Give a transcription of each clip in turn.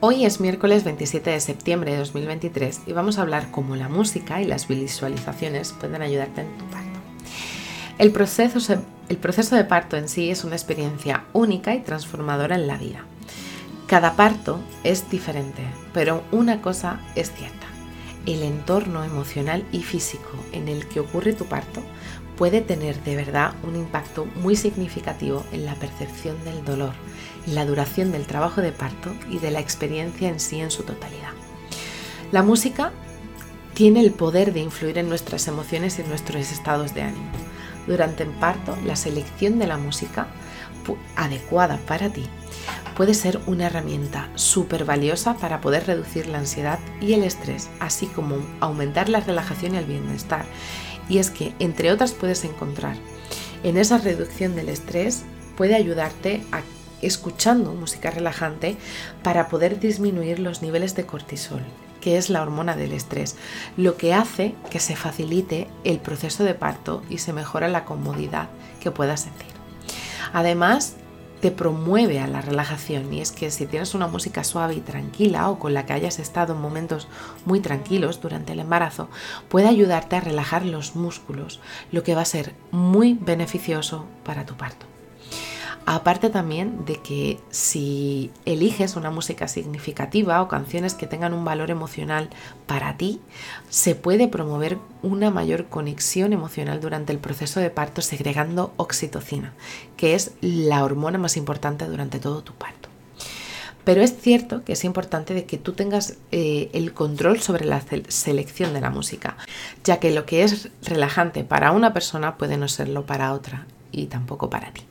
Hoy es miércoles 27 de septiembre de 2023 y vamos a hablar cómo la música y las visualizaciones pueden ayudarte en tu parto. El proceso, el proceso de parto en sí es una experiencia única y transformadora en la vida. Cada parto es diferente, pero una cosa es cierta. El entorno emocional y físico en el que ocurre tu parto puede tener de verdad un impacto muy significativo en la percepción del dolor, la duración del trabajo de parto y de la experiencia en sí en su totalidad. La música tiene el poder de influir en nuestras emociones y en nuestros estados de ánimo. Durante el parto, la selección de la música adecuada para ti puede ser una herramienta súper valiosa para poder reducir la ansiedad y el estrés, así como aumentar la relajación y el bienestar. Y es que, entre otras, puedes encontrar en esa reducción del estrés, puede ayudarte a escuchando música relajante para poder disminuir los niveles de cortisol, que es la hormona del estrés, lo que hace que se facilite el proceso de parto y se mejora la comodidad que puedas sentir. Además, te promueve a la relajación y es que si tienes una música suave y tranquila o con la que hayas estado en momentos muy tranquilos durante el embarazo, puede ayudarte a relajar los músculos, lo que va a ser muy beneficioso para tu parto. Aparte también de que si eliges una música significativa o canciones que tengan un valor emocional para ti, se puede promover una mayor conexión emocional durante el proceso de parto segregando oxitocina, que es la hormona más importante durante todo tu parto. Pero es cierto que es importante de que tú tengas eh, el control sobre la selección de la música, ya que lo que es relajante para una persona puede no serlo para otra y tampoco para ti.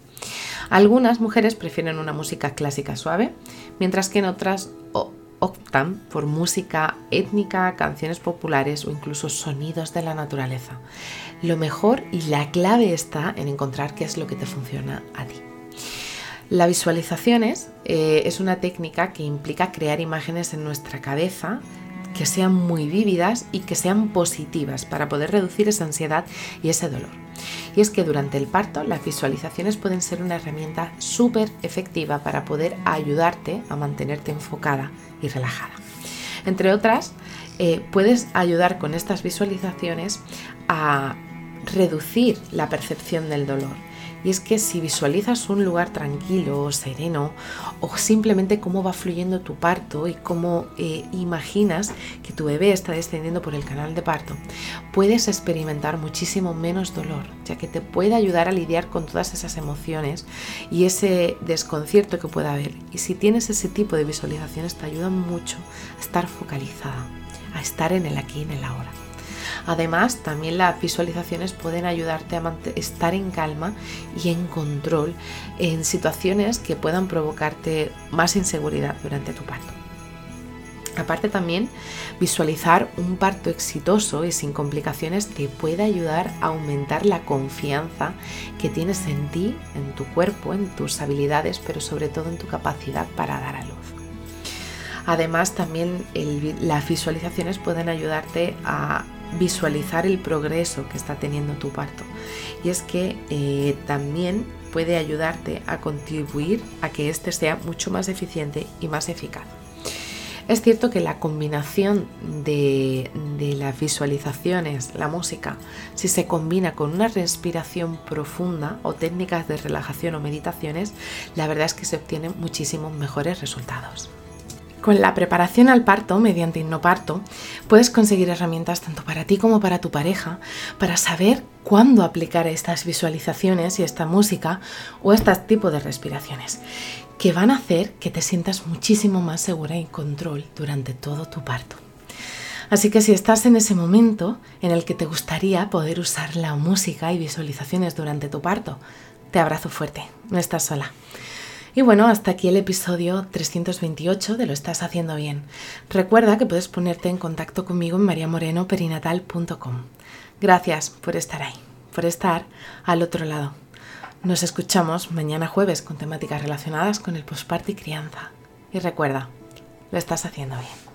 Algunas mujeres prefieren una música clásica suave, mientras que en otras optan por música étnica, canciones populares o incluso sonidos de la naturaleza. Lo mejor y la clave está en encontrar qué es lo que te funciona a ti. La visualizaciones eh, es una técnica que implica crear imágenes en nuestra cabeza que sean muy vívidas y que sean positivas para poder reducir esa ansiedad y ese dolor. Y es que durante el parto las visualizaciones pueden ser una herramienta súper efectiva para poder ayudarte a mantenerte enfocada y relajada. Entre otras, eh, puedes ayudar con estas visualizaciones a reducir la percepción del dolor y es que si visualizas un lugar tranquilo, sereno, o simplemente cómo va fluyendo tu parto y cómo eh, imaginas que tu bebé está descendiendo por el canal de parto, puedes experimentar muchísimo menos dolor, ya que te puede ayudar a lidiar con todas esas emociones y ese desconcierto que pueda haber. Y si tienes ese tipo de visualizaciones, te ayudan mucho a estar focalizada, a estar en el aquí y en el ahora. Además, también las visualizaciones pueden ayudarte a estar en calma y en control en situaciones que puedan provocarte más inseguridad durante tu parto. Aparte también, visualizar un parto exitoso y sin complicaciones te puede ayudar a aumentar la confianza que tienes en ti, en tu cuerpo, en tus habilidades, pero sobre todo en tu capacidad para dar a luz. Además, también las visualizaciones pueden ayudarte a visualizar el progreso que está teniendo tu parto. Y es que eh, también puede ayudarte a contribuir a que éste sea mucho más eficiente y más eficaz. Es cierto que la combinación de, de, las visualizaciones, la música, si se combina con una respiración profunda o técnicas de relajación o meditaciones, la verdad es que se obtienen muchísimos mejores resultados. Con la preparación al parto mediante hipnoparto puedes conseguir herramientas tanto para ti como para tu pareja para saber cuándo aplicar estas visualizaciones y esta música o este tipo de respiraciones que van a hacer que te sientas muchísimo más segura y en control durante todo tu parto. Así que si estás en ese momento en el que te gustaría poder usar la música y visualizaciones durante tu parto, te abrazo fuerte, no estás sola. Y bueno, hasta aquí el episodio 328 de Lo estás haciendo bien. Recuerda que puedes ponerte en contacto conmigo en mariamorenoperinatal.com. Gracias por estar ahí, por estar al otro lado. Nos escuchamos mañana jueves con temáticas relacionadas con el posparto y crianza. Y recuerda, lo estás haciendo bien.